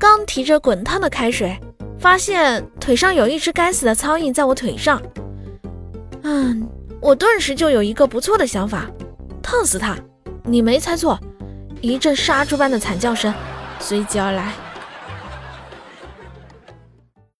刚提着滚烫的开水，发现腿上有一只该死的苍蝇在我腿上。嗯，我顿时就有一个不错的想法，烫死它。你没猜错，一阵杀猪般的惨叫声随即而来。